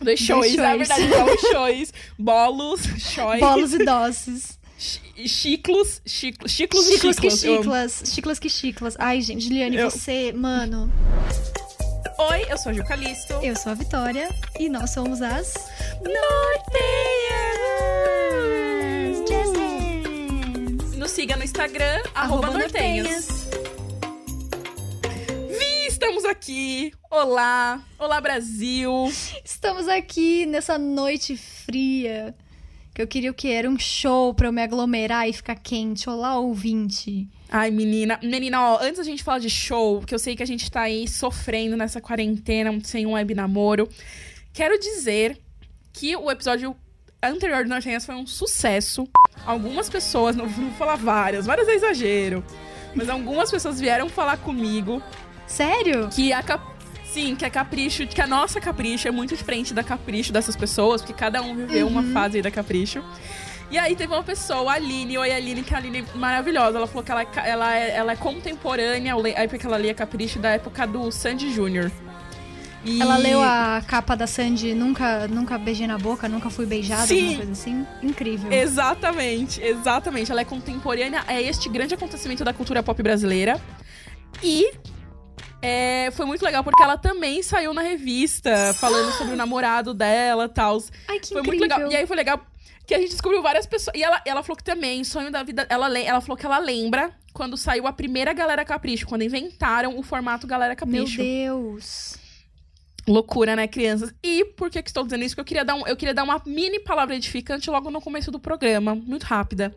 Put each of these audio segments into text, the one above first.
Dois shows, na verdade, dois shows. Bolos, shows. Bolos e doces. Chiclos, chiclos, chiclos e chiclas. que chiclas, chiclas que chiclas. Ai, gente, Juliane, eu... você, mano... Oi, eu sou a Gil Calisto. Eu sou a Vitória. E nós somos as... Nortenhas! Nos siga no Instagram, arroba, arroba Nortenhas. Estamos aqui. Olá, olá Brasil. Estamos aqui nessa noite fria que eu queria o que era um show pra eu me aglomerar e ficar quente. Olá, ouvinte. Ai, menina. Menina, ó, antes da gente falar de show, que eu sei que a gente tá aí sofrendo nessa quarentena, sem um web namoro, quero dizer que o episódio anterior do Nortenhas foi um sucesso. Algumas pessoas, não vou falar várias, várias é exagero, mas algumas pessoas vieram falar comigo. Sério? Que a cap Sim, que a Capricho, que a nossa Capricho é muito diferente da Capricho dessas pessoas, porque cada um viveu uhum. uma fase da Capricho. E aí teve uma pessoa, a Aline, oi Aline, que a Aline é maravilhosa. Ela falou que ela, ela, é, ela é contemporânea, a época que ela lia Capricho, da época do Sandy Júnior. E... Ela leu a capa da Sandy, nunca, nunca beijei na boca, nunca fui beijada, Sim. alguma coisa assim. Incrível. Exatamente, exatamente. Ela é contemporânea a este grande acontecimento da cultura pop brasileira. E é, foi muito legal porque ela também saiu na revista falando sobre o namorado dela e tal. Ai, que foi incrível. muito legal. E aí foi legal que a gente descobriu várias pessoas. E ela, ela falou que também, sonho da vida. Ela, ela falou que ela lembra quando saiu a primeira Galera Capricho, quando inventaram o formato Galera Capricho. Meu Deus. Loucura, né, crianças? E por que, que estou dizendo isso? Porque eu queria dar, um, eu queria dar uma mini palavra edificante logo no começo do programa, muito rápida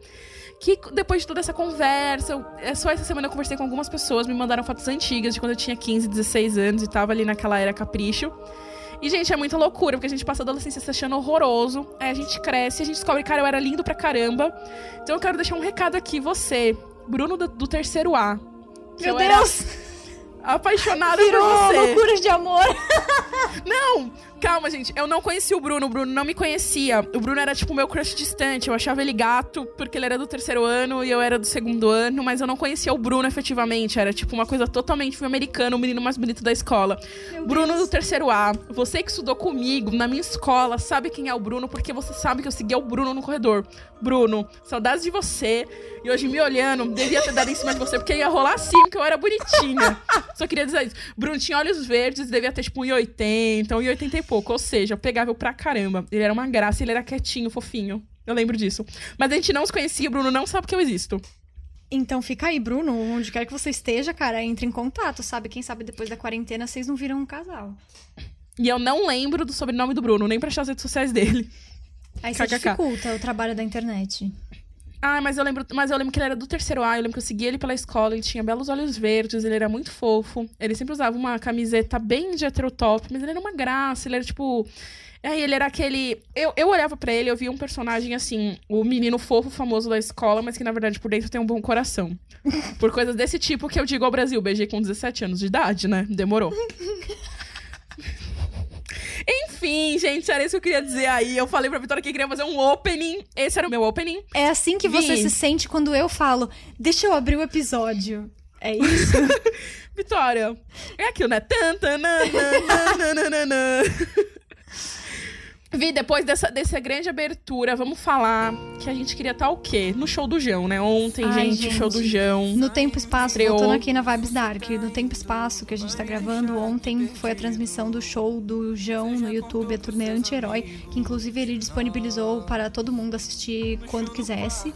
que depois de toda essa conversa, eu, é só essa semana eu conversei com algumas pessoas, me mandaram fotos antigas de quando eu tinha 15, 16 anos e tava ali naquela era capricho. E, gente, é muita loucura, porque a gente passa a adolescência se achando horroroso. Aí a gente cresce, a gente descobre, cara, eu era lindo pra caramba. Então eu quero deixar um recado aqui, você, Bruno do, do terceiro A. Meu Deus! Apaixonada Virou por você. loucuras de amor. Não! Calma, gente. Eu não conhecia o Bruno. O Bruno não me conhecia. O Bruno era, tipo, meu crush distante. Eu achava ele gato, porque ele era do terceiro ano e eu era do segundo ano, mas eu não conhecia o Bruno efetivamente. Era, tipo, uma coisa totalmente filme americano, o menino mais bonito da escola. Meu Bruno Deus. do terceiro A. Você que estudou comigo na minha escola, sabe quem é o Bruno, porque você sabe que eu seguia o Bruno no corredor. Bruno, saudades de você. E hoje me olhando, devia ter dado em cima de você, porque ia rolar assim, porque eu era bonitinha. Só queria dizer isso. Bruno tinha olhos verdes, devia ter, tipo, 1,80, 1,80 e pouco. Ou seja, pegável pra caramba. Ele era uma graça, ele era quietinho, fofinho. Eu lembro disso. Mas a gente não se conhecia, o Bruno não sabe que eu existo. Então fica aí, Bruno, onde quer que você esteja, cara, entre em contato, sabe? Quem sabe depois da quarentena vocês não viram um casal. E eu não lembro do sobrenome do Bruno, nem pra achar as redes sociais dele. Aí você dificulta o trabalho da internet. Ah, mas eu lembro, mas eu lembro que ele era do terceiro A, eu lembro que eu segui ele pela escola, ele tinha belos olhos verdes, ele era muito fofo. Ele sempre usava uma camiseta bem de heterotop, mas ele era uma graça, ele era tipo. Aí ele era aquele. Eu, eu olhava para ele, eu via um personagem assim, o menino fofo famoso da escola, mas que na verdade por dentro tem um bom coração. Por coisas desse tipo que eu digo ao Brasil, beijei com 17 anos de idade, né? Demorou. Enfim, gente, era isso que eu queria dizer aí. Eu falei pra Vitória que queria fazer um opening. Esse era o meu opening. É assim que você se sente quando eu falo, deixa eu abrir o episódio. É isso? Vitória, é aquilo, né? Vi, depois dessa, dessa grande abertura, vamos falar que a gente queria estar o quê? No show do João, né? Ontem, Ai, gente, gente, show do João. No Tempo Espaço, estreou... voltando aqui na Vibes Dark. No Tempo Espaço, que a gente tá gravando, ontem foi a transmissão do show do João no YouTube, a turnê Anti-Herói, que inclusive ele disponibilizou para todo mundo assistir quando quisesse.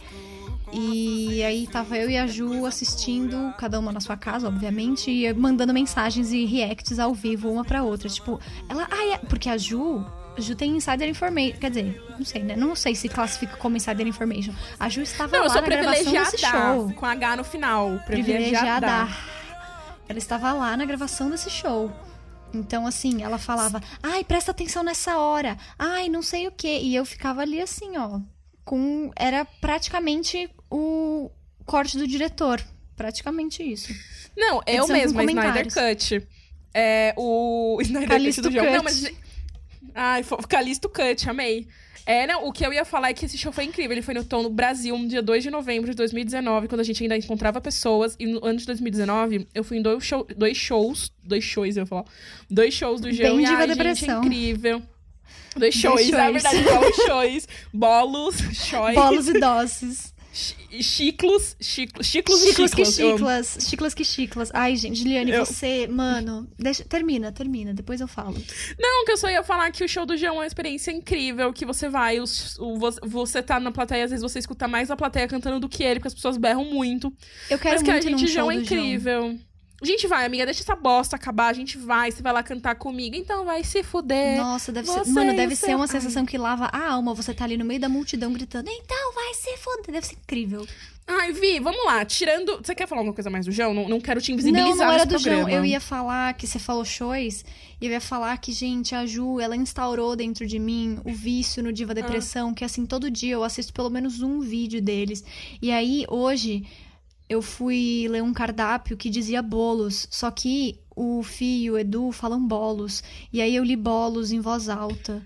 E aí tava eu e a Ju assistindo, cada uma na sua casa, obviamente, e mandando mensagens e reacts ao vivo uma pra outra. Tipo, ela. Ah, é, porque a Ju, Ju tem insider information. Quer dizer, não sei, né? Não sei se classifica como insider information. A Ju estava não, lá na gravação desse show. Com H no final. Privilegiada. privilegiada. Ela estava lá na gravação desse show. Então, assim, ela falava, ai, presta atenção nessa hora. Ai, não sei o quê. E eu ficava ali assim, ó. Com. Era praticamente o corte do diretor. Praticamente isso. Não, eu mesma, Snyder Cut. É, o Snyder Calisto Cut do jogo. Não, mas Ai, Calisto Cut, amei. É, não, o que eu ia falar é que esse show foi incrível. Ele foi no Tom no Brasil, no dia 2 de novembro de 2019, quando a gente ainda encontrava pessoas. E no ano de 2019, eu fui em dois, show, dois shows. Dois shows, eu ia falar. Dois shows do. Bem e, ai, depressão. Gente, incrível. Dois shows, é verdade, igual shows. Bolos, shows. Bolos e doces. Chiclos, chiclos, chiclos chiclas. que chiclas, chiclas que chiclas. Ai, gente, Juliane, eu... você, mano, deixa, termina, termina, depois eu falo. Não, que eu só ia falar que o show do João é uma experiência incrível, que você vai, os, o, você tá na plateia, às vezes você escuta mais a plateia cantando do que ele, porque as pessoas berram muito. Eu quero Mas que a gente, João é incrível. João. A gente vai, amiga, deixa essa bosta acabar, a gente vai, você vai lá cantar comigo, então vai se fuder. Nossa, deve ser. Mano, deve ser uma sensação que lava a alma. Você tá ali no meio da multidão gritando, então vai se fuder. Deve ser incrível. Ai, Vi, vamos lá. Tirando. Você quer falar alguma coisa mais do João? Não, não quero te invisibilizar. Não, não era do. João. Eu ia falar que você falou shows. E eu ia falar que, gente, a Ju, ela instaurou dentro de mim o vício no Diva Depressão. Ah. Que assim, todo dia eu assisto pelo menos um vídeo deles. E aí, hoje eu fui ler um cardápio que dizia bolos, só que o Fio e o Edu falam bolos. E aí eu li bolos em voz alta.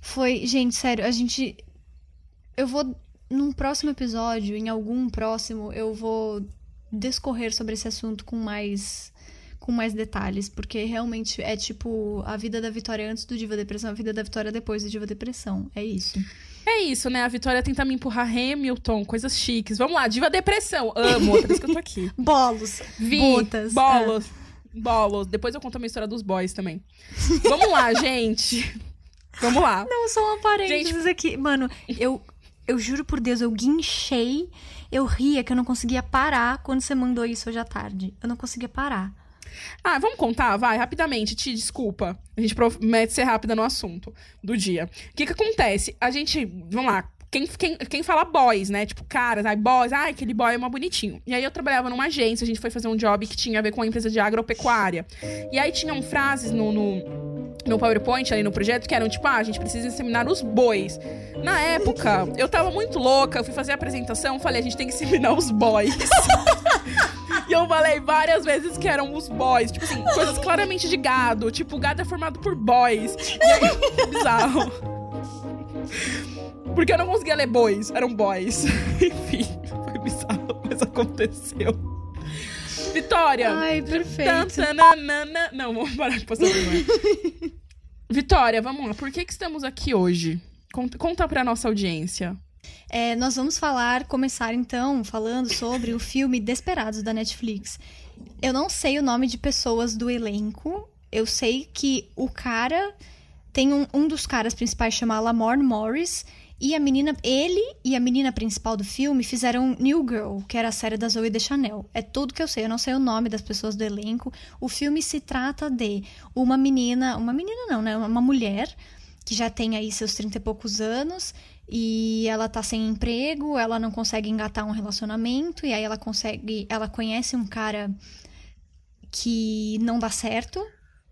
Foi, gente, sério, a gente. Eu vou. Num próximo episódio, em algum próximo, eu vou discorrer sobre esse assunto com mais com mais detalhes, porque realmente é tipo a vida da Vitória antes do Diva Depressão, a vida da Vitória depois do Diva Depressão. É isso. É isso, né? A Vitória tenta me empurrar Hamilton, coisas chiques. Vamos lá, Diva Depressão. Amo, outra vez que eu tô aqui. Bolos. Vi, botas. Bolos. É. Bolos. Depois eu conto a minha história dos boys também. Vamos lá, gente. Vamos lá. Não, só um parênteses gente... aqui. Mano, eu, eu juro por Deus, eu guinchei. Eu ria que eu não conseguia parar quando você mandou isso hoje à tarde. Eu não conseguia parar. Ah, vamos contar? Vai, rapidamente, te desculpa. A gente promete ser rápida no assunto do dia. O que que acontece? A gente, vamos lá, quem, quem, quem fala boys, né? Tipo, caras, ai, boys, ai, aquele boy é uma bonitinho. E aí eu trabalhava numa agência, a gente foi fazer um job que tinha a ver com a empresa de agropecuária. E aí tinham frases no, no, no PowerPoint ali no projeto que eram tipo, ah, a gente precisa inseminar os bois. Na época, eu tava muito louca, eu fui fazer a apresentação, falei, a gente tem que inseminar os boys. e eu falei várias vezes que eram os boys. Tipo assim, coisas claramente de gado. Tipo, gado é formado por boys. E aí, bizarro. Porque eu não conseguia ler boys, eram boys. Enfim, foi bizarro, mas aconteceu. Vitória! Ai, perfeito. Não, vamos parar de passar vergonha. Vitória, vamos lá. Por que, que estamos aqui hoje? Conta, conta pra nossa audiência. É, nós vamos falar, começar então, falando sobre o filme Desperados da Netflix. Eu não sei o nome de pessoas do elenco. Eu sei que o cara tem um, um dos caras principais chama Lamorne Morris e a menina, ele e a menina principal do filme fizeram New Girl, que era a série da Zoe Chanel. É tudo que eu sei, eu não sei o nome das pessoas do elenco. O filme se trata de uma menina, uma menina não, né? Uma mulher que já tem aí seus 30 e poucos anos e ela tá sem emprego, ela não consegue engatar um relacionamento e aí ela consegue, ela conhece um cara que não dá certo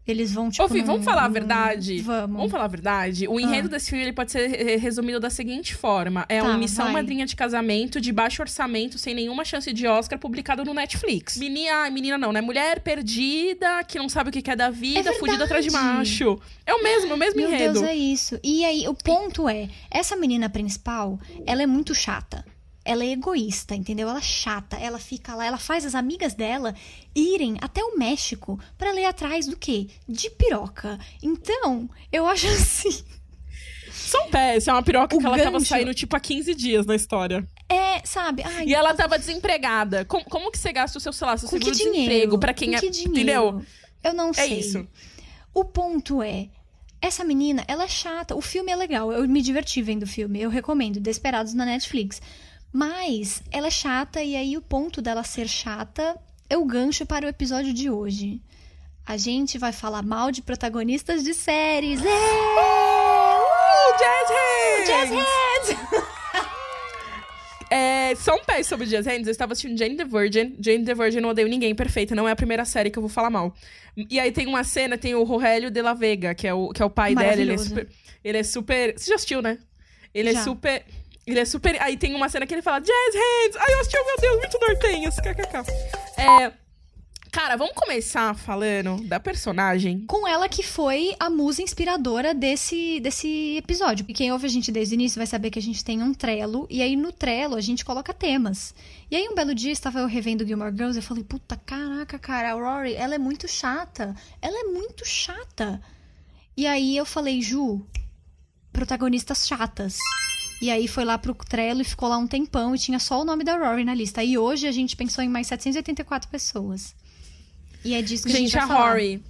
eles vão, tipo. Ô, Fih, vamos falar a verdade? Vamos. Vamos falar a verdade? O enredo ah. desse filme ele pode ser resumido da seguinte forma: é tá, uma missão vai. madrinha de casamento de baixo orçamento, sem nenhuma chance de Oscar, publicado no Netflix. Menina, menina não, né? Mulher perdida, que não sabe o que quer da vida, é fugida atrás de macho. É o mesmo, é o mesmo Meu enredo. Meu Deus, é isso. E aí, o ponto é: essa menina principal, ela é muito chata ela é egoísta, entendeu? Ela é chata, ela fica lá, ela faz as amigas dela irem até o México para ler atrás do quê? De piroca. Então, eu acho assim. São pés, é uma piroca o que ela gancho... tava saindo tipo há 15 dias na história. É, sabe? Ai, e ela tava desempregada. Como, como que você gasta o seu, sei lá, seu Com seguro que desemprego pra quem Com é. Que dinheiro? Entendeu? Eu não é sei. É isso. O ponto é, essa menina, ela é chata. O filme é legal. Eu me diverti vendo o filme. Eu recomendo. Desperados na Netflix. Mas ela é chata e aí o ponto dela ser chata é o gancho para o episódio de hoje. A gente vai falar mal de protagonistas de séries. Uh, jazz Hands! Jazz Hands! É, só um pé sobre Jazz Hands. Eu estava assistindo Jane the Virgin. Jane the Virgin não odeio ninguém, perfeita. Não é a primeira série que eu vou falar mal. E aí tem uma cena, tem o Rogério de la Vega, que é o, que é o pai dela. Ele é super... Ele é super... Você já assistiu, né? Ele é já. é super... Ele é super. Aí tem uma cena que ele fala Jazz Hands! Aí eu assisti, oh, meu Deus, muito nortenhos. KKK. É. Cara, vamos começar falando da personagem. Com ela que foi a musa inspiradora desse, desse episódio. E quem ouve a gente desde o início vai saber que a gente tem um trelo. E aí no trelo a gente coloca temas. E aí um belo dia estava eu revendo Gilmore Girls e eu falei, puta, caraca, cara, a Rory, ela é muito chata. Ela é muito chata. E aí eu falei, Ju, protagonistas chatas. E aí foi lá pro Trello e ficou lá um tempão e tinha só o nome da Rory na lista. E hoje a gente pensou em mais 784 pessoas. E é disso que gente, a gente vai a falar. Rory.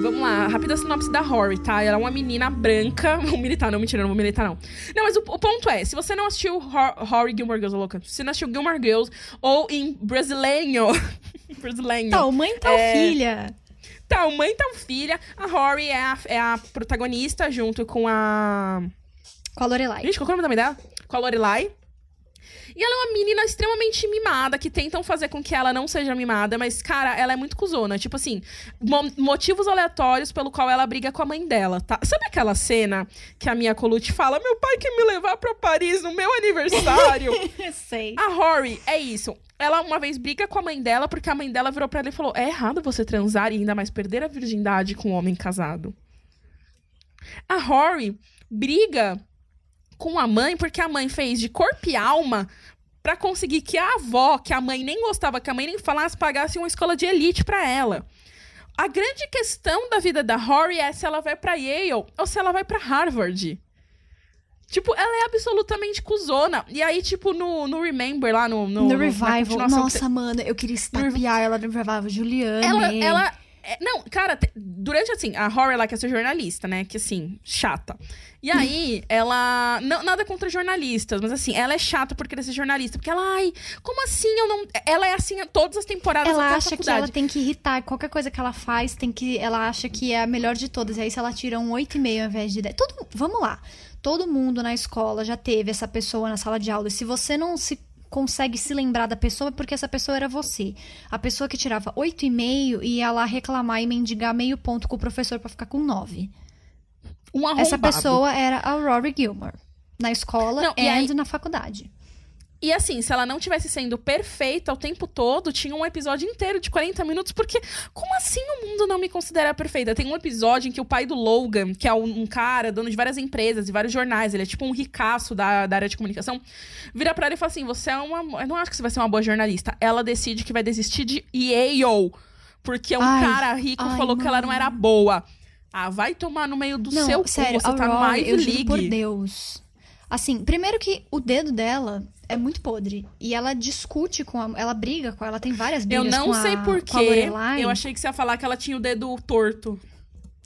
Vamos lá, rápida sinopse da Rory, tá? Ela é uma menina branca. Vou militar, não, mentira, não vou militar, não. Não, mas o, o ponto é: se você não assistiu Hor Rory Gilmore Girls, louca, se você não assistiu Gilmore Girls, ou em brasileiro. brasileiro. Tal mãe, tal É. filha. Tal mãe, tal filha. A Rory é a, é a protagonista junto com a. Com a Lorelai. Gente, qual é o nome da mãe dela? Com a Lorelai. E ela é uma menina extremamente mimada, que tentam fazer com que ela não seja mimada, mas, cara, ela é muito cuzona. Tipo assim, mo- motivos aleatórios pelo qual ela briga com a mãe dela, tá? Sabe aquela cena que a minha Colucci fala: Meu pai quer me levar pra Paris no meu aniversário? Sei. A Rory é isso. Ela uma vez briga com a mãe dela porque a mãe dela virou pra ela e falou: É errado você transar e ainda mais perder a virgindade com um homem casado. A Rory briga com a mãe porque a mãe fez de corpo e alma pra conseguir que a avó, que a mãe nem gostava, que a mãe nem falasse, pagasse uma escola de elite pra ela. A grande questão da vida da Rory é se ela vai pra Yale ou se ela vai pra Harvard. Tipo, ela é absolutamente cuzona. E aí, tipo, no, no Remember, lá no... No, No, Revival. Nossa, mano, eu queria estapear ela no Revival. Juliane. ela, ela é- não, cara, te- durante assim, a Horror ela quer ser jornalista, né? Que assim, chata. E aí, ela. Não, nada contra jornalistas, mas assim, ela é chata por querer ser jornalista. Porque ela, ai, como assim eu não. Ela é assim todas as temporadas Ela acha que ela tem que irritar. Qualquer coisa que ela faz, tem que. Ela acha que é a melhor de todas. E aí, se ela tira um 8,5 ao invés de 10. Todo, vamos lá. Todo mundo na escola já teve essa pessoa na sala de aula. E se você não se consegue se lembrar da pessoa, porque essa pessoa era você. A pessoa que tirava 8,5 e ia lá reclamar e mendigar meio ponto com o professor pra ficar com 9. Um. Essa pessoa era a Rory Gilmore. Na escola Não, e e aí- na faculdade. E assim, se ela não tivesse sendo perfeita o tempo todo, tinha um episódio inteiro de 40 minutos, porque como assim o mundo não me considera perfeita? Tem um episódio em que o pai do Logan, que é um, um cara, dono de várias empresas e vários jornais, ele é tipo um ricaço da, da área de comunicação, vira pra ela e fala assim: Você é uma. Eu não acho que você vai ser uma boa jornalista. Ela decide que vai desistir de Yale, porque um Ai, cara rico ai, falou que ela não era boa. Ah, vai tomar no meio do Não, seu cu, sério, você a tá no Ivy eu juro por League. Deus. Assim, primeiro que o dedo dela é muito podre. E ela discute com a... Ela briga com ela, tem várias Eu brigas não com a, sei porquê. Eu achei que você ia falar que ela tinha o dedo torto.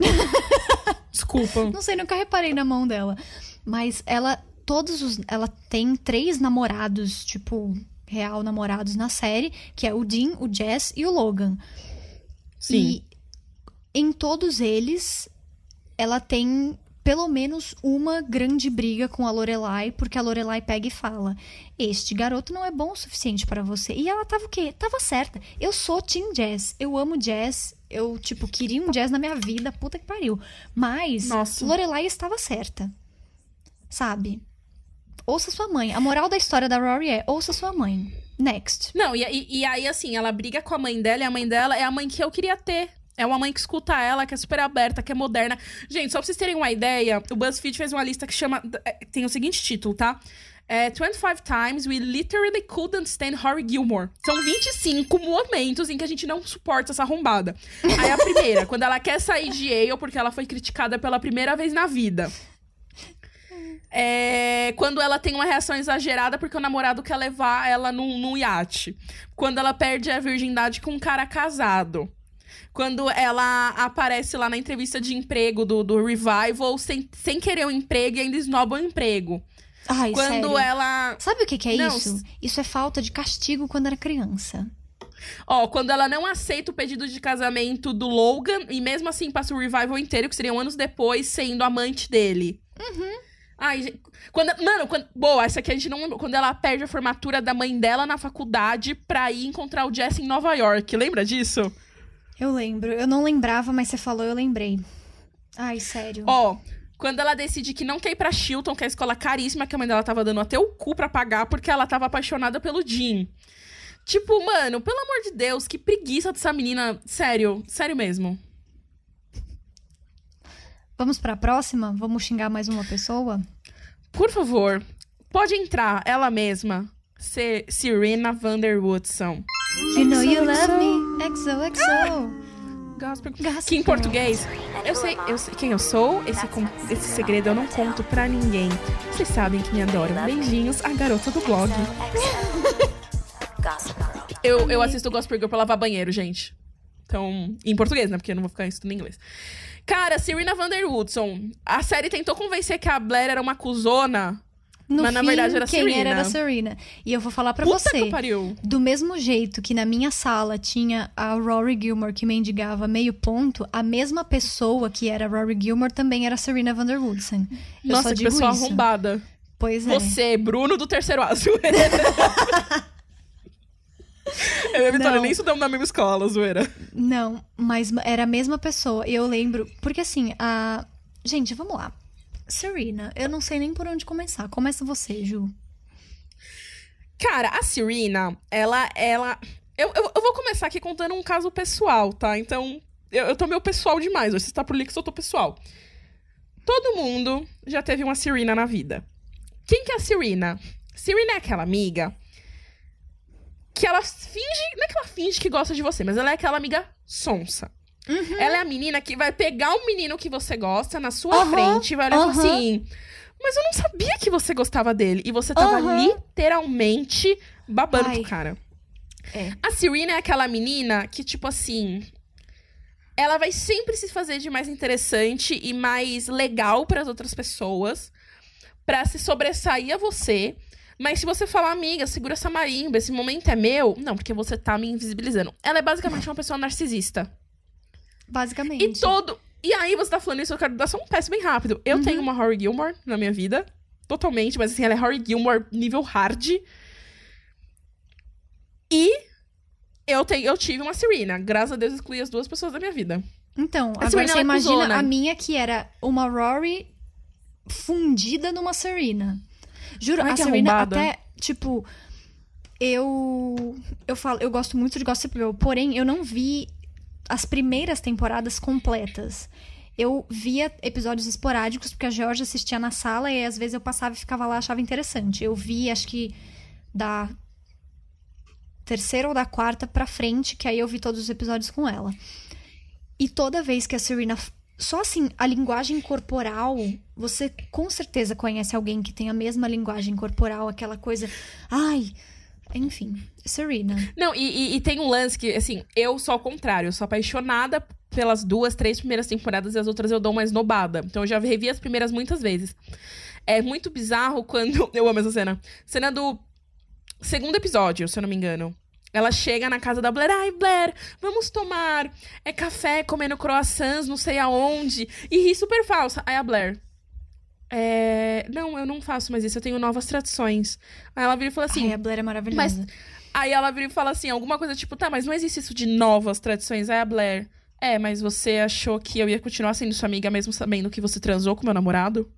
Desculpa. Não sei, nunca reparei na mão dela. Mas ela, todos os... Ela tem três namorados, tipo, real namorados na série. Que é o Dean, o Jess e o Logan. Sim. E em todos eles, ela tem pelo menos uma grande briga com a Lorelai, porque a Lorelai pega e fala: Este garoto não é bom o suficiente para você. E ela tava o quê? Tava certa. Eu sou Team Jazz. Eu amo jazz. Eu, tipo, queria um jazz na minha vida. Puta que pariu. Mas Nossa. Lorelai estava certa. Sabe? Ouça sua mãe. A moral da história da Rory é: ouça sua mãe. Next. Não, e, e- e aí, assim, ela briga com a mãe dela e a mãe dela é a mãe que eu queria ter. É uma mãe que escuta ela, que é super aberta, que é moderna. Gente, só pra vocês terem uma ideia, o BuzzFeed fez uma lista que chama. é, Tem o seguinte título, tá? É 25 times we literally couldn't stand Harry Gilmore. São 25 momentos em que a gente não suporta essa arrombada. Aí a primeira, quando ela quer sair de Yale porque ela foi criticada pela primeira vez na vida. É, quando ela tem uma reação exagerada porque o namorado quer levar ela num, num iate. Quando ela perde a virgindade com um cara casado. Quando ela aparece lá na entrevista de emprego do, do Revival sem, sem querer um emprego e ainda esnoba o emprego. Ai, Quando sério. ela. Sabe o que, que é Não, isso? Isso é falta de castigo quando era criança. Ó, quando ela não aceita o pedido de casamento do Logan e mesmo assim passa o Revival inteiro, que seriam anos depois, sendo amante dele. Ai, gente, quando, mano, quando, boa, essa aqui a gente não lembra. Quando ela perde a formatura da mãe dela na faculdade pra ir encontrar o Jesse em Nova York. Lembra disso? Eu lembro. Eu não lembrava, mas você falou, eu lembrei. Ai, sério. Ó, quando ela decide que não quer ir pra Chilton, que é a escola caríssima que a mãe dela tava dando até o cu pra pagar, porque ela tava apaixonada pelo Jim. Tipo, mano, pelo amor de Deus, que preguiça dessa menina. Sério, sério mesmo. Vamos pra próxima? Vamos xingar mais uma pessoa? Por favor, pode entrar, ela mesma. Se Serena Vanderwoodson. You know you love me. XOXO. Gospel. Gospel. Que em português eu sei, eu sei quem eu sou. Esse, esse segredo eu não conto pra ninguém. Vocês sabem que me adoram. Beijinhos, a garota do blog. eu, eu assisto Gospel Girl pra lavar banheiro, gente. Então, em português, né? Porque eu não vou ficar estudando em inglês. Cara, Serena Van Der Woodson. A série tentou convencer que a Blair era uma cuzona. No mas fim, na verdade era quem Serena. era era a Serena. E eu vou falar pra Puta você. que pariu. Do mesmo jeito que na minha sala tinha a Rory Gilmore que mendigava meio ponto, a mesma pessoa que era a Rory Gilmore também era a Serena Van Der Woodson. Eu Nossa, que pessoa isso. arrombada. Pois é. Você, Bruno do terceiro A. Eu e Vitória Não. nem estudamos na mesma escola, zoeira. Não, mas era a mesma pessoa. Eu lembro. Porque assim, a. Gente, vamos lá. Serena, eu não sei nem por onde começar. Começa você, Ju. Cara, a Serena, ela. ela eu, eu, eu vou começar aqui contando um caso pessoal, tá? Então, eu, eu tô meio pessoal demais. Você tá por Lix, eu tô pessoal. Todo mundo já teve uma Serena na vida. Quem que é a Serena? Serena é aquela amiga que ela finge. Não é que ela finge que gosta de você, mas ela é aquela amiga sonsa. Ela é a menina que vai pegar o menino que você gosta na sua Aham, frente e vai olhar e falar aham. assim. Mas eu não sabia que você gostava dele. E você tava literalmente babando Ai. pro cara. É. A Serena é aquela menina que, tipo assim. Ela vai sempre se fazer de mais interessante e mais legal para as outras pessoas. Pra se sobressair a você. Mas se você falar, amiga, segura essa marimba, esse momento é meu. Não, porque você tá me invisibilizando. Ela é basicamente uma pessoa narcisista. Basicamente. E todo. E aí você tá falando isso, eu quero dar só um peço bem rápido. Eu Uhum. tenho uma Rory Gilmore na minha vida. Totalmente, mas assim, ela é Rory Gilmore nível hard. E eu, tenho, eu tive uma Serena. Graças a Deus, excluí as duas pessoas da minha vida. Então, A agora Serena, você é imagina cuzona. a minha que era uma Rory fundida numa Serena. Juro, Ai, a Serena arrombada. até, tipo, eu eu falo, eu gosto muito de Gossip Girl, porém eu não vi as primeiras temporadas completas. Eu via episódios esporádicos porque a Georgia assistia na sala e às vezes eu passava e ficava lá, achava interessante. Eu vi, acho que da terceira ou da quarta pra frente, que aí eu vi todos os episódios com ela. E toda vez que a Serena. Só assim, a linguagem corporal, você com certeza conhece alguém que tem a mesma linguagem corporal, aquela coisa. Ai. Enfim, Serena. Não, e, e- e tem um lance que, assim, eu sou ao contrário. Eu sou apaixonada pelas duas, três primeiras temporadas e as outras eu dou uma esnobada. Então eu já revi as primeiras muitas vezes. É muito bizarro quando. Eu amo essa cena. Cena do segundo episódio, se eu não me engano. Ela chega na casa da Blair. Ai, Blair, vamos tomar é café comendo croissants, não sei aonde. E ri super falsa. Aí a Blair. É... Não, eu não faço mais isso, eu tenho novas tradições. Aí ela vira e fala assim: Ai, a Blair é maravilhosa. mas aí ela vira e fala assim, alguma coisa tipo, tá, mas não existe isso de novas tradições. Aí a Blair, é, mas você achou que eu ia continuar sendo sua amiga mesmo sabendo que você transou com meu namorado?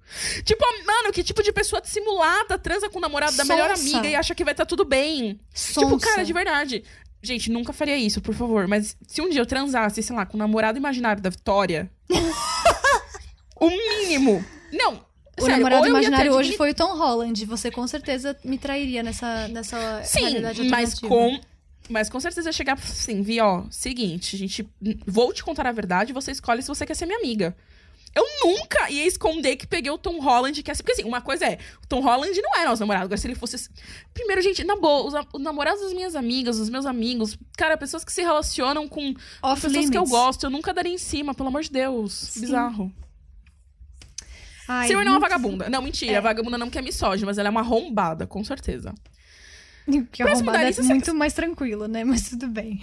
Tipo, mano, que tipo de pessoa dissimulada transa com o namorado da melhor Sonsa. amiga e acha que vai estar tudo bem? Tipo, Sonsa. cara, de verdade. Gente, nunca faria isso, por favor. Mas se um dia eu transasse, sei lá, com o namorado imaginário da Vitória. o mínimo. Não. O sério, namorado imaginário hoje foi o Tom Holland. Você com certeza me trairia nessa, nessa Sim, realidade mas com. Mas com certeza ia chegar assim, Vi, ó, seguinte, a gente. Vou te contar a verdade, você escolhe se você quer ser minha amiga. Eu nunca ia esconder que peguei o Tom Holland, que é assim. Porque assim, uma coisa é, o Tom Holland não é nosso namorado. Agora, se ele fosse. Primeiro, gente, na boa, os, os namorados das minhas amigas, dos meus amigos, cara, pessoas que se relacionam com Off pessoas limits. que eu gosto, eu nunca daria em cima, pelo amor de Deus. Bizarro. Ai, Serena é uma vagabunda. Não, mentira, É. a vagabunda não que é misógina, mas ela é uma arrombada, com certeza. Porque a Próximo da arrombada é lista, você- muito mais tranquilo, né? Mas tudo bem.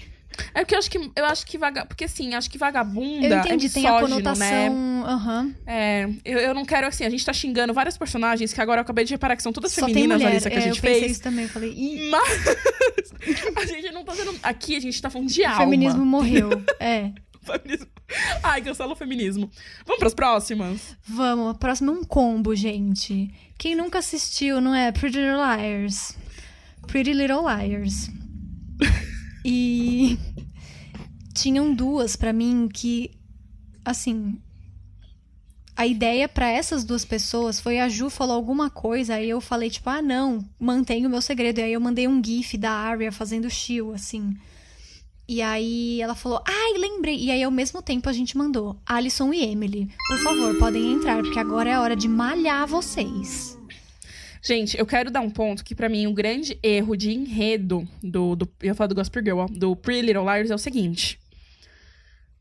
É porque eu acho que eu acho que vaga, porque assim, acho que vagabunda Eu entendi, é tem a misógino, conotação. né? aham. É, eu, eu não quero assim, a gente tá xingando vários personagens que agora eu acabei de reparar que são todas Só femininas na lista que a É, gente eu fez. isso também. Falei, ih, Mas a gente não tá sendo aqui, a gente tá falando de o alma. feminismo morreu. É. Feminismo. Ai, cancela o feminismo. Vamos pras próximas? Vamos, a próxima é um combo, gente. Quem nunca assistiu, não é? Pretty Little Liars. Pretty Little Liars. E tinham duas pra mim que, assim, a ideia pra essas duas pessoas foi a Ju falou alguma coisa, aí eu falei tipo, ah, não, mantenho o meu segredo. E aí eu mandei um gif da Arya fazendo shield, assim. E aí ela falou, ai, lembrei. E aí ao mesmo tempo a gente mandou, Alison e Emily, por favor, podem entrar, porque agora é a hora de malhar vocês. Gente, eu quero dar um ponto que, pra mim, o grande erro de enredo do. do eu ia falar do Gospel Girl, ó, do Pretty Little Liars é o seguinte: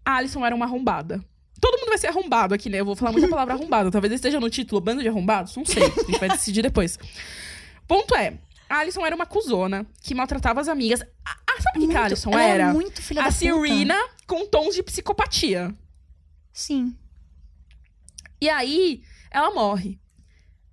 a Alison era uma arrombada. Todo mundo vai ser arrombado aqui, né? Eu vou falar muita palavra arrombada. Talvez esteja no título Bando de Arrombados. Não sei. A gente vai decidir depois. Ponto é: a Alison era uma cuzona que maltratava as amigas. A, a, sabe o que a Alison ela era? Era muito filha a da puta. Serena com tons de psicopatia. Sim. E aí, ela morre.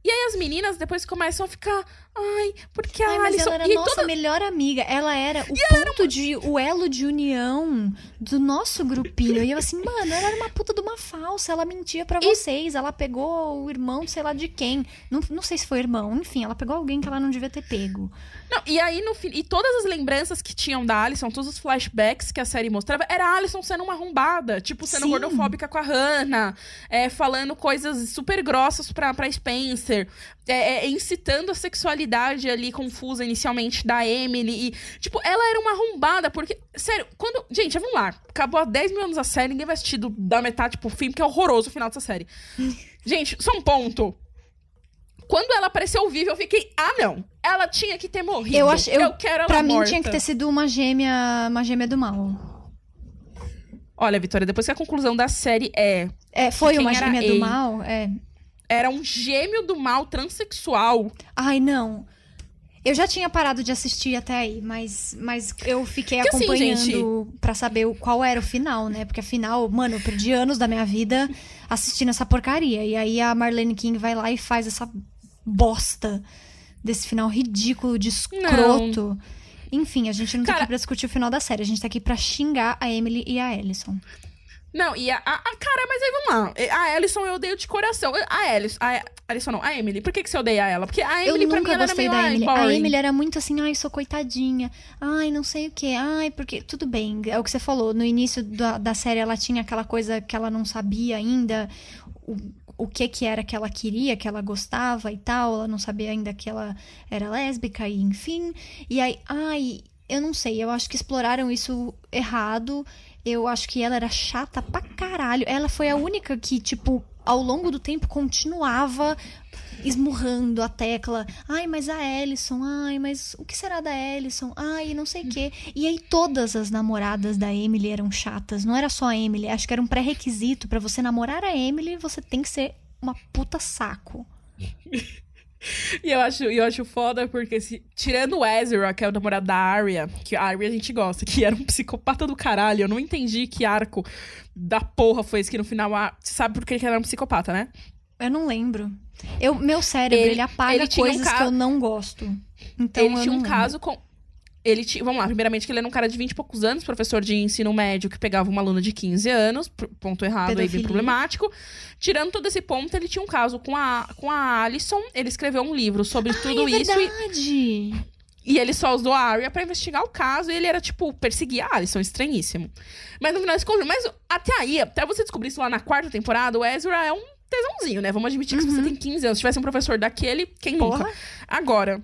E aí as meninas depois começam a ficar. Ai, porque a Ai, mas Alison. ela era e nossa toda- melhor amiga. Ela era o ponto de. o elo de união do nosso grupinho. E eu assim, mano, ela era uma puta de uma falsa. Ela mentia pra vocês. Ela pegou o irmão, sei lá de quem. Não, não sei se foi irmão. Enfim, ela pegou alguém que ela não devia ter pego. Não, e aí no fim. E todas as lembranças que tinham da Alison, todos os flashbacks que a série mostrava, era a Alison sendo uma arrombada. Tipo, sendo Sim. gordofóbica com a Hannah. é, falando coisas super grossas pra, pra Spencer. É, é, incitando a sexualidade ali confusa inicialmente da Emily. E, tipo, ela era uma arrombada, porque. Sério, quando. Gente, vamos lá. Acabou há 10 mil anos a série, ninguém vai assistir do- da metade pro fim, porque é horroroso o final dessa série. Gente, só um ponto. Quando ela apareceu ao vivo, eu fiquei, ah, não. Ela tinha que ter morrido. Eu acho- eu- quero ela Pra mim morta. tinha que ter sido uma gêmea. Uma gêmea do mal. Olha, Vitória, depois que a conclusão da série é. É, foi uma gêmea do mal? É. Era um gêmeo do mal transexual. Ai, não. Eu já tinha parado de assistir até aí, mas, mas eu fiquei Que assim, acompanhando pra saber o- qual era o final, né? Porque afinal, mano, eu perdi anos da minha vida assistindo essa porcaria. E aí a Marlene King vai lá e faz essa bosta desse final ridículo, de escroto. Enfim, a gente não tá Cara- aqui pra discutir o final da série, a gente tá aqui pra xingar a Emily e a Ellison. Não, e a, a, a- cara, mas aí vamos lá. A Alison eu odeio de coração. A Alison, a Alison não, a Emily. Por que, que você odeia ela? Porque a Eu Emily pra mim ela era da meio ai, Emily. A. Emily era muito assim, ai, sou coitadinha. Ai, não sei o quê. Ai, porque. Tudo bem, é o que você falou. No início da, da série ela tinha aquela coisa que ela não sabia ainda. O, o que que era que ela queria, que ela gostava e tal. Ela não sabia ainda que ela era lésbica e enfim. E aí, ai, eu não sei. Eu acho que exploraram isso errado. Eu acho que ela era chata pra caralho. Ela foi a única que, tipo, ao longo do tempo continuava esmurrando a tecla. Ai, mas a Ellison, ai, mas o que será da Ellison? Ai, não sei o quê. E aí todas as namoradas da Emily eram chatas. Não era só a Emily. Acho que era um pré-requisito pra você namorar a Emily, você tem que ser uma puta saco. E eu acho, eu acho foda porque, se, tirando o Ezra, que é o namorado da Arya, que a Arya a gente gosta, que era um psicopata do caralho, eu não entendi que arco da porra foi esse que no final. A, você sabe por que ele era um psicopata, né? Eu não lembro. Eu, meu cérebro, Ele- ele, apaga ele tinha um coisas ca- que eu não gosto. Então ele tinha um lembro. caso com. Ele tinha. Vamos lá, primeiramente, que ele era um cara de 20 e poucos anos, professor de ensino médio que pegava uma aluna de 15 anos, ponto errado aí, bem problemático. Tirando todo esse ponto, ele tinha um caso com a, com a Alison. Ele escreveu um livro sobre tudo Ai, é isso e, verdade. e ele só usou a Arya pra investigar o caso e ele era, tipo, perseguir a Alison, estranhíssimo. Mas no final contas, mas até aí, até você descobrir isso lá na quarta temporada, o Ezra é um tesãozinho, né? Vamos admitir que se você tem 15 anos, se tivesse um professor daquele, quem Porra. nunca? Agora,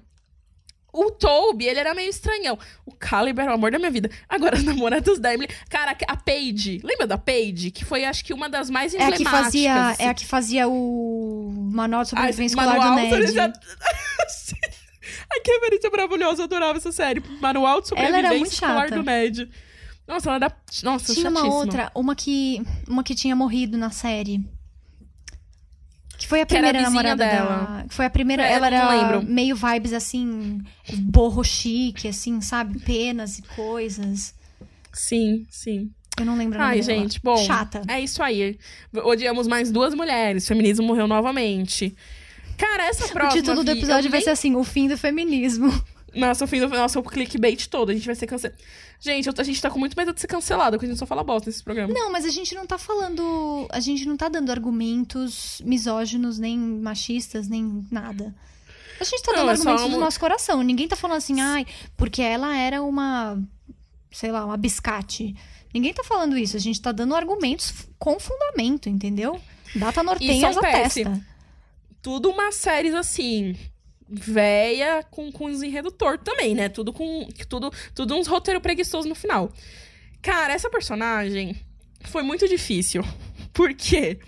o Toby, ele era meio estranhão. O Caliber é o amor da minha vida. Agora, as namoradas da Emily... Cara, a Paige, lembra da Paige? Que foi, acho que, uma das mais É a emblemáticas. que fazia, assim. é a que fazia o manual de sobrevivência escolar do Ned. sobrevivência- Ai, que referência maravilhosa, eu adorava essa série. Manual de era sobrevivência escolar chata. do Ned. Nossa, ela era... Nossa, Tinha uma chatíssima. outra, uma que, uma que tinha morrido na série. Que foi a a primeira vizinha namorada dela. dela. Que foi a primeira. É, ela era meio vibes assim, borro chique, assim, sabe? Penas e coisas. Sim, sim. Eu não lembro o Ai, dela. gente, bom. Chata. É isso aí. Odiamos mais duas mulheres. O feminismo morreu novamente. Cara, essa O próxima... título do Vi, episódio eu vai nem- ser assim: O fim do feminismo. Nossa, o fim do nosso clickbait todo. A gente vai ser cancelado. Gente, a gente tá com muito medo de ser cancelado, porque a gente só fala bosta nesse programa. Não, mas a gente não tá falando. A gente não tá dando argumentos misóginos, nem machistas, nem nada. A gente tá Não, dando é argumentos do uma- nosso coração. Ninguém tá falando assim, ai, porque ela era uma. Sei lá, uma biscate. Ninguém tá falando isso. A gente tá dando argumentos com fundamento, entendeu? Data nortenhas são a péssimos. testa. Tudo umas séries assim. Véia com, com os enredo torto também, né? Tudo com. Tudo, tudo uns roteiro preguiçoso no final. Cara, essa personagem foi muito difícil. Porque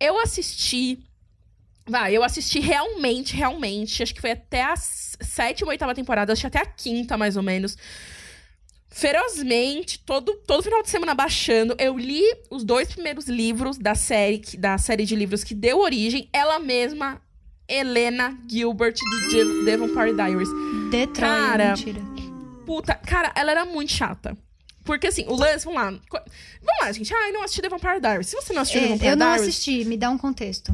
eu assisti. Vai, eu assisti realmente, realmente. Acho que foi até a sétima, oitava temporada. Acho que até a quinta, mais ou menos. Ferozmente, todo, todo final de semana baixando. Eu li os dois primeiros livros da série, da série de livros que deu origem. Ela mesma, Helena Gilbert, de Devon Party Diaries. Detroit, Cara, mentira. Puta, cara, ela era muito chata. Porque assim, o lance, vamos lá. Vamos lá, gente. Ai, não assisti The Vampire Diaries. Se você não assistiu The É, Vampire eu não Diaries, assisti, me dá um contexto.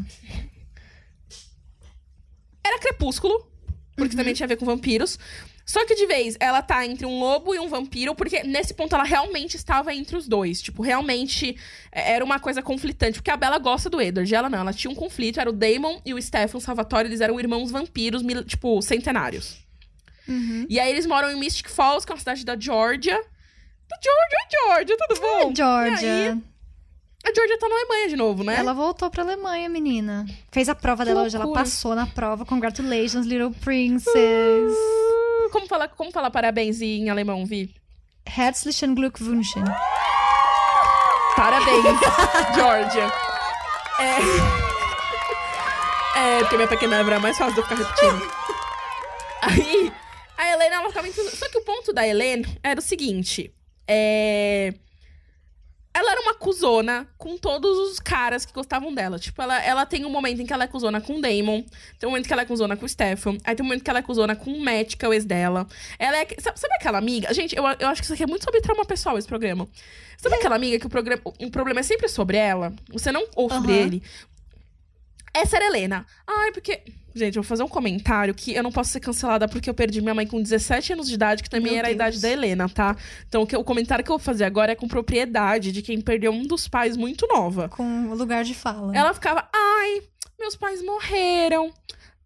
era Crepúsculo. Porque Uhum. também tinha a ver com vampiros. Só que de vez, ela tá entre um lobo e um vampiro, porque nesse ponto ela realmente estava entre os dois. Tipo, realmente é, era uma coisa conflitante. Porque a Bella gosta do Edward, ela não. Ela tinha um conflito, era o Damon e o Stefan Salvatore, eles eram irmãos vampiros, tipo, centenários. Uhum. E aí eles moram em Mystic Falls, que é uma cidade da Georgia. Da Georgia, Georgia, tudo bom? E aí, Georgia. a Georgia tá na Alemanha de novo, né? Ela voltou pra Alemanha, menina. Fez a prova Que dela hoje, ela loucura. passou na prova. Congratulations, little princess. Como falar, como falar parabéns em alemão, Vi? Herzlichen Glückwünschen. Parabéns, Georgia. É... é, porque minha pequena era mais fácil de eu ficar repetindo. Aí, a Helena, ela ficava... Só que o ponto da Helena era o seguinte. É... Ela era uma cuzona com todos os caras que gostavam dela. Tipo, ela, ela tem um momento em que ela é cuzona com o Damon. Tem um momento que ela é cuzona com o Stefan. Aí tem um momento que ela é cuzona com o Matt, que é o ex dela. Ela é... Sabe, sabe aquela amiga? Gente, eu, eu acho que isso aqui é muito sobre trauma pessoal, esse programa. Sabe aquela amiga que o, programa, o problema é sempre sobre ela? Você não ou sobre Aham. ele. Essa era a Helena. Ai, porque. Gente, eu vou fazer um comentário que eu não posso ser cancelada porque eu perdi minha mãe com 17 anos de idade, que também Meu era a Deus. idade da Helena, tá? Então o, que- o comentário que eu vou fazer agora é com propriedade de quem perdeu um dos pais muito nova. Com lugar de fala. Ela ficava, ai, meus pais morreram.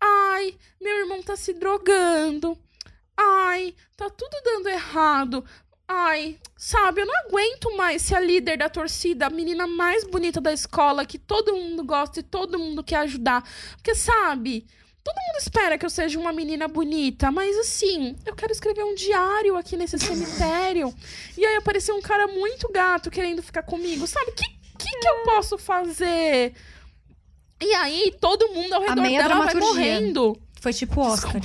Ai, meu irmão tá se drogando. Ai, tá tudo dando errado. Ai, sabe, eu não aguento mais ser a líder da torcida, a menina mais bonita da escola, que todo mundo gosta e todo mundo quer ajudar. Porque, sabe, todo mundo espera que eu seja uma menina bonita, mas assim, eu quero escrever um diário aqui nesse cemitério. E aí apareceu um cara muito gato querendo ficar comigo, sabe? Que que, que eu posso fazer? E aí, todo mundo ao redor dela vai morrendo. Foi tipo Oscar.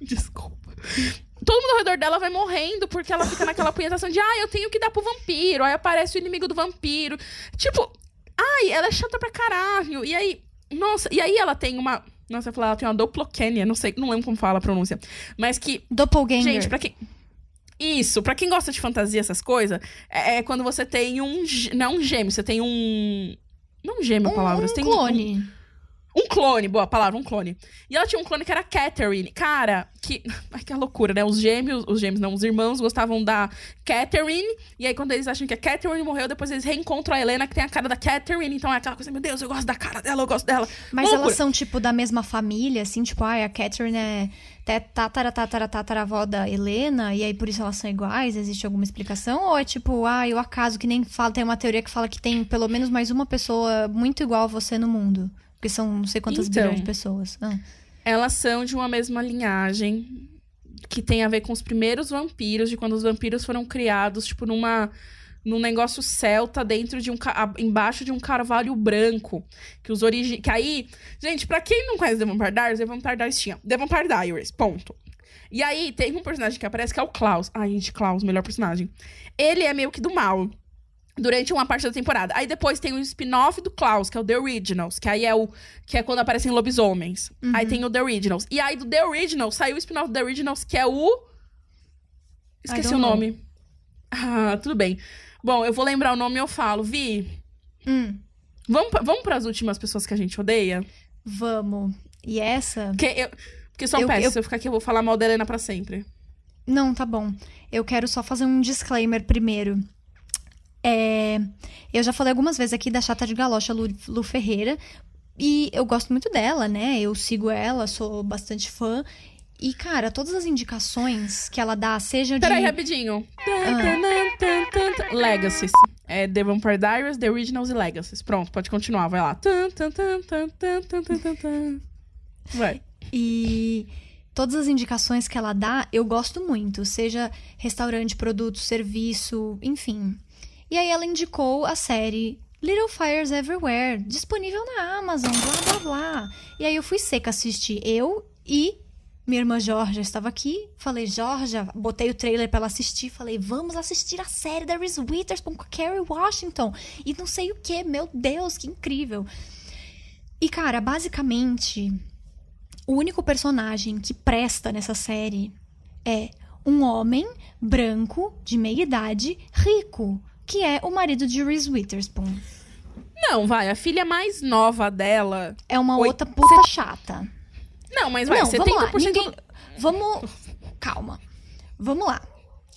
Desculpa. Todo mundo ao redor dela vai morrendo porque ela fica naquela punhetação de ah, eu tenho que dar pro vampiro. Aí aparece o inimigo do vampiro. Tipo, ai, ela é chata pra caralho. E aí, nossa, e aí ela tem uma. Nossa, eu falar, ela tem uma doppelkenia, não sei, não lembro como fala a pronúncia. Mas que Doppelganger. Gente, pra quem. Isso, pra quem gosta de fantasia, essas coisas, é, é quando você tem um. Não um gêmeo, você tem um. Não um gêmeo, a palavra. um, você um tem clone. Um, um clone, boa palavra, um clone. E ela tinha um clone que era Catherine. Cara, que. Ai, que loucura, né? Os gêmeos, os gêmeos não, os irmãos gostavam da Catherine. E aí, quando eles acham que a Catherine morreu, depois eles reencontram a Helena, que tem a cara da Catherine. Então é aquela coisa, meu Deus, eu gosto da cara dela, eu gosto dela. Mas elas são, tipo, da mesma família, assim, tipo, ai, a Catherine é tatara, tatara, tataravó da Helena, e aí por isso elas são iguais? Existe alguma explicação? Ou é tipo, ai, o acaso que nem fala, tem uma teoria que fala que tem pelo menos mais uma pessoa muito igual a você no mundo? Porque são não sei quantas Então. bilhões de pessoas. Ah. Elas são de uma mesma linhagem que tem a ver com os primeiros vampiros, de quando os vampiros foram criados, tipo, numa num negócio celta dentro de um embaixo de um carvalho branco, que os origi que aí, gente, pra quem não conhece The Vampire Diaries, The Vampire Diaries tinha The Vampire Diaries, ponto. E aí tem um personagem que aparece que é o Klaus. Ai, gente, Klaus, melhor personagem. Ele é meio que do mal. Durante uma parte da temporada. Aí depois tem o spin-off do Klaus, que é o The Originals, que aí é o que é quando aparecem lobisomens. Aí tem o The Originals. E aí do The Originals saiu o spin-off do The Originals, que é o Esqueci o know. nome. Ah, tudo bem. Bom, eu vou lembrar o nome e eu falo. Vi, Hum, vamos, vamos pras últimas pessoas que a gente odeia? vamos. E essa? Porque, eu, porque são Eu- péssimas. eu- Se eu ficar aqui, eu vou falar mal da Helena pra sempre. Não, tá bom. Eu quero só fazer um disclaimer primeiro. É, eu já falei algumas vezes aqui da chata de galocha Lu, Lu Ferreira, e eu gosto muito dela, né? Eu sigo ela, sou bastante fã. E, cara, todas as indicações que ela dá, seja de... Peraí, rapidinho. Ah. Legacies. É The Vampire Diaries, The Originals e Legacies. Pronto, pode continuar, vai lá. Vai. E todas as indicações que ela dá, eu gosto muito. Seja restaurante, produto, serviço, enfim. E aí ela indicou a série Little Fires Everywhere, disponível na Amazon, blá blá blá. E aí eu fui seca assistir, eu e minha irmã Georgia estava aqui. Falei, Georgia, botei o trailer para ela assistir. Falei, vamos assistir a série da Reese Witherspoon com Kerry Washington. E não sei o que, meu Deus, que incrível. E cara, basicamente, o único personagem que presta nessa série é um homem branco, de meia idade, rico, que é o marido de Reese Witherspoon. Não, vai, a filha mais nova dela. É uma Oi, outra puta chata. Não, mas vai, Não, 70% vamos lá. Ninguém... Vamos. Calma. Vamos lá.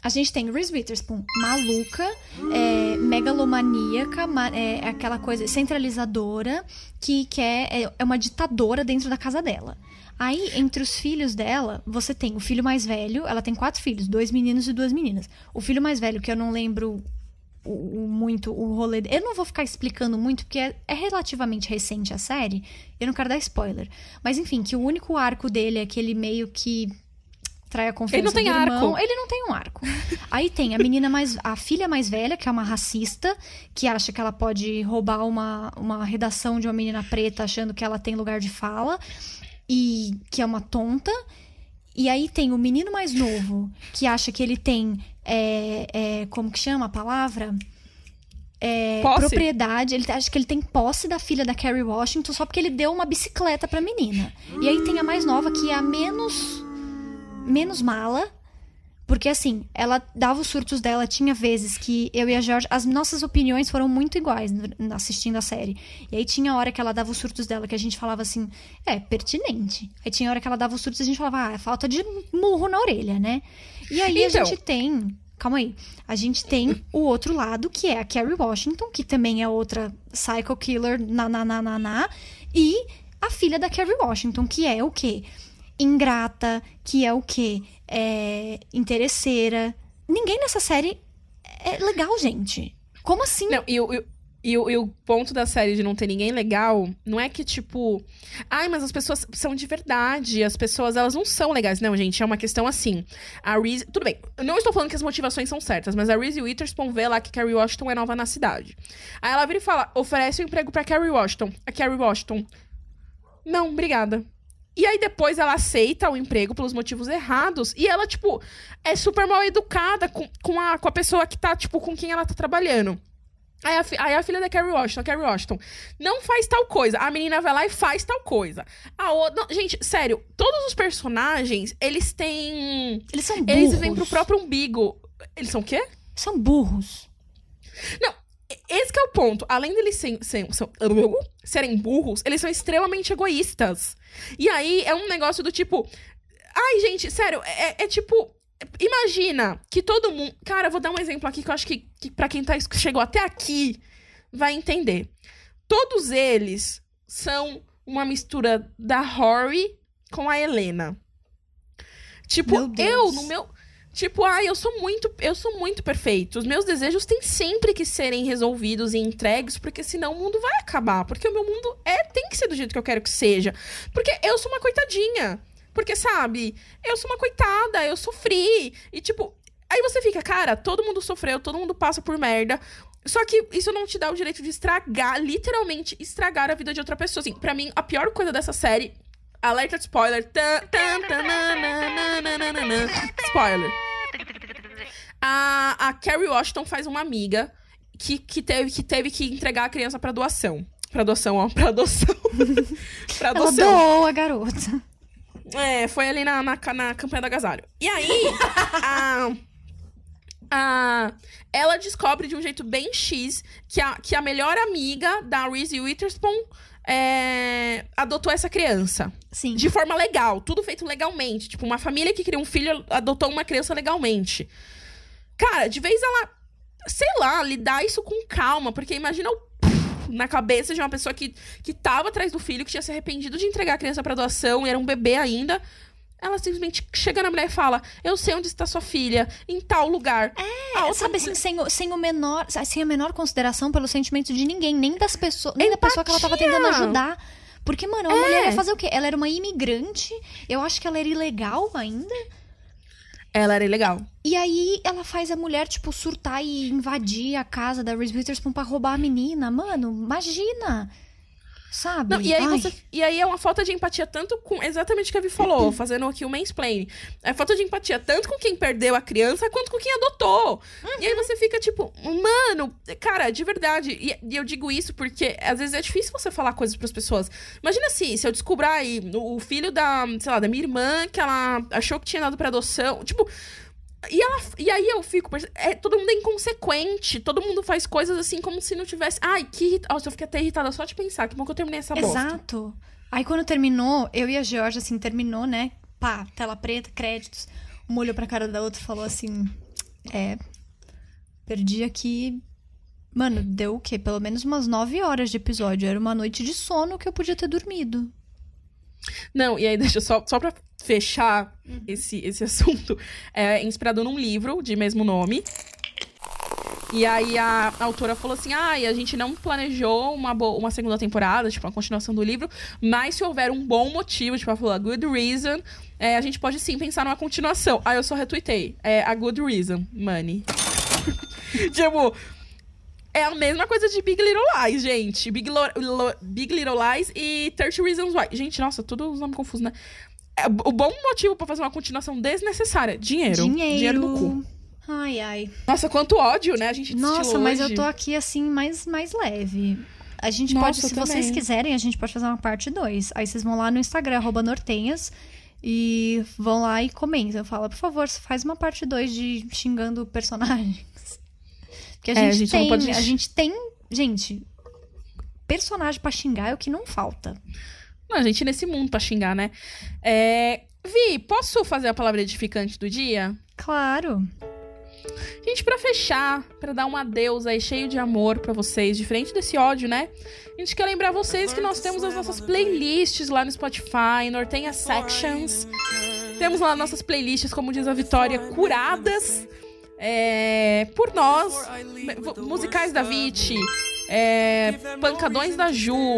A gente tem Reese Witherspoon maluca, é, megalomaníaca, é, aquela coisa centralizadora, que quer. É, é uma ditadora dentro da casa dela. Aí, entre os filhos dela, você tem o filho mais velho, ela tem quatro filhos, dois meninos e duas meninas. O filho mais velho, que eu não lembro o, o, muito o rolê. Eu não vou ficar explicando muito, porque é, é, relativamente recente a série. Eu não quero dar spoiler. Mas enfim, que o único arco dele é aquele meio que trai a confiança ele não tem do irmão. Arco. Ele não tem um arco. Aí tem a menina mais. a filha mais velha, que é uma racista, que acha que ela pode roubar uma, uma redação de uma menina preta achando que ela tem lugar de fala. E que é uma tonta. E aí tem o menino mais novo, que acha que ele tem. É, é, como que chama a palavra? É, propriedade, ele acha que ele tem posse da filha da Carrie Washington só porque ele deu uma bicicleta pra menina. E aí tem a mais nova, que é a menos. menos mala, porque assim, ela dava os surtos dela, tinha vezes que eu e a George, as nossas opiniões foram muito iguais assistindo a série. E aí tinha hora que ela dava os surtos dela que a gente falava assim, é, pertinente. Aí tinha hora que ela dava os surtos e a gente falava, ah, é falta de murro na orelha, né? E aí então... a gente tem. Calma aí. A gente tem o outro lado, que é a Carrie Washington, que também é outra psycho killer, na, na, na, na, na. E a filha da Carrie Washington, que é o quê? Ingrata, que é o quê? É interesseira. Ninguém nessa série é legal, gente. Como assim? Não, e, e, e, e, o ponto da série de não ter ninguém legal não é que, tipo. Ai, mas as pessoas são de verdade. As pessoas, elas não são legais. Não, gente, é uma questão assim. A Reese. Tudo bem, não estou falando que as motivações são certas, mas a Reese Witherspoon vê lá que Carrie Washington é nova na cidade. Aí ela vira e fala: oferece um emprego pra Carrie Washington. A Carrie Washington. Não, obrigada. E aí depois ela aceita o emprego pelos motivos errados. E ela, tipo, é super mal educada com, com, a, com a pessoa que tá, tipo, com quem ela tá trabalhando. Aí a, aí a filha da Carrie Washington, Carrie Washington, não faz tal coisa. A menina vai lá e faz tal coisa. A outra. Não, gente, sério, todos os personagens, eles têm. Eles são burros. Eles vêm pro próprio umbigo. Eles são o quê? São burros. Não, esse é o ponto. Além deles serem, serem, serem burros, eles são extremamente egoístas. E aí é um negócio do tipo. Ai, gente, sério, é, é tipo. Imagina que todo mundo. Cara, eu vou dar um exemplo aqui que eu acho que, que para quem tá, chegou até aqui vai entender. Todos eles são uma mistura da Rory com a Helena. Tipo, eu, no meu. Tipo, ah, eu sou muito, eu sou muito perfeito. Os meus desejos têm sempre que serem resolvidos e entregues, porque senão o mundo vai acabar. Porque o meu mundo é tem que ser do jeito que eu quero que seja. Porque eu sou uma coitadinha. Porque, sabe, eu sou uma coitada, eu sofri. E, tipo, aí você fica, cara, todo mundo sofreu, todo mundo passa por merda. Só que isso não te dá o direito de estragar, literalmente estragar a vida de outra pessoa. Assim, pra mim, a pior coisa dessa série. Alerta de spoiler. Spoiler a, a Carrie Washington faz uma amiga que, que, teve, que teve que entregar a criança pra doação. Pra doação, ó. Pra adoção. pra adoção. Ela doou a garota. É, foi ali na, na, na campanha do agasalho. E aí, a, a, ela descobre de um jeito bem X que a, que a melhor amiga da Reese Witherspoon é, adotou essa criança. Sim. De forma legal, tudo feito legalmente. Tipo, uma família que queria um filho adotou uma criança legalmente. Cara, de vez ela, sei lá, lidar isso com calma, porque imagina o na cabeça de uma pessoa que, que tava atrás do filho, que tinha se arrependido de entregar a criança pra doação e era um bebê ainda. Ela simplesmente chega na mulher e fala: Eu sei onde está sua filha, em tal lugar. É, outra... sabe assim, sem, sem, o menor, sem a menor consideração pelo sentimento de ninguém, nem das pessoas, nem Empatia. da pessoa que ela tava tentando ajudar. Porque, mano, a é. mulher ia fazer o quê? Ela era uma imigrante, eu acho que ela era ilegal ainda. Ela era ilegal. E aí ela faz a mulher, tipo, surtar e invadir a casa da Reese Witherspoon pra roubar a menina. Mano, imagina! Sabe? Não, e, aí você, e aí é uma falta de empatia tanto com. Exatamente o que a Vi falou, fazendo aqui o mansplaining. É falta de empatia tanto com quem perdeu a criança quanto com quem adotou. Uhum. E aí você fica tipo, mano, cara, de verdade. E, e, eu digo isso porque às vezes é difícil você falar coisas para as pessoas. Imagina assim, se eu descobrir aí o filho da, sei lá, da minha irmã que ela achou que tinha dado pra adoção. Tipo. E, ela, e aí eu fico. É, todo mundo é inconsequente. Todo mundo faz coisas assim como se não tivesse. Ai, que irritada. Nossa, eu fiquei até irritada só de pensar. Que bom que eu terminei essa bosta. Exato. Aí quando terminou, eu e a Georgia, assim, terminou, né? Pá, tela preta, créditos. Uma olhou pra cara da outra e falou assim: É. Perdi aqui. Mano, deu o quê? Pelo menos umas nove horas de episódio. Era uma noite de sono que eu podia ter dormido. Não, e aí deixa só, só pra fechar uhum. esse, esse assunto. É inspirado num livro de mesmo nome. E aí a, autora falou assim: ah, a gente não planejou uma, uma segunda temporada, tipo, uma continuação do livro, mas se houver um bom motivo, tipo, ela falou, a good reason, é, a gente pode sim pensar numa continuação. Aí eu só retuitei. É a good reason, money. tipo, é a mesma coisa de Big Little Lies, gente. Big, Lo Lo Big Little Lies e 30 Reasons Why. Gente, nossa, todos os nomes confusos, né? É, o bom motivo para fazer uma continuação desnecessária. Dinheiro. Dinheiro. Dinheiro no cu. Ai, ai. Nossa, quanto ódio, né? A gente Nossa, mas hoje. eu tô aqui assim, mais, mais leve. A gente Nossa, pode, se também. vocês quiserem, a gente pode fazer uma parte 2. Aí vocês vão lá no Instagram, nortenhas, e vão lá e comentam. Fala, por favor, faz uma parte 2 de xingando personagens. Porque a, é, gente, a gente tem. Pode... A gente tem. Gente, personagem para xingar é o que não falta. Gente nesse mundo pra xingar, né? É... Vi, posso fazer a palavra edificante do dia? Claro. Gente, para fechar, para dar um adeus aí cheio de amor para vocês, diferente desse ódio, né? A gente quer lembrar vocês que nós temos as nossas playlists lá no Spotify, Nortenha Sections. Temos lá nossas playlists, como diz a Vitória, curadas é, por nós, musicais da Vit, é, pancadões da Ju,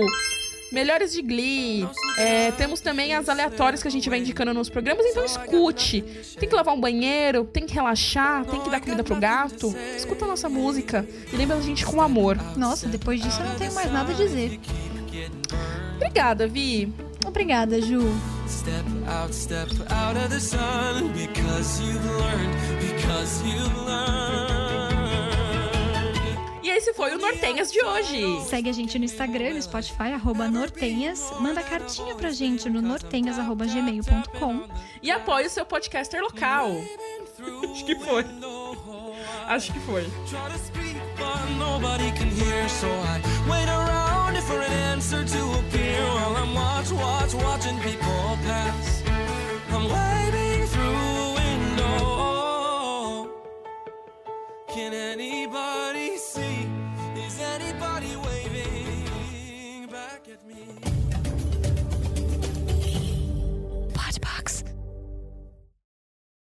melhores de Glee. É, temos também as aleatórias que a gente vai indicando nos programas, então escute. Tem que lavar um banheiro, tem que relaxar, tem que dar comida pro gato. Escuta a nossa música e lembra a gente com amor. Nossa, depois disso eu não tenho mais nada a dizer. Obrigada, Vi. Obrigada, Ju. Step out, step out of the sun because you've learned, because you've learned. E esse foi o Nortenhas de hoje. Segue a gente no Instagram, no Spotify, arroba Nortenhas. Manda cartinha pra gente no nortenhas.gmail.com. E apoie o seu podcaster local. Acho que foi. Acho que foi. Can anybody see? anybody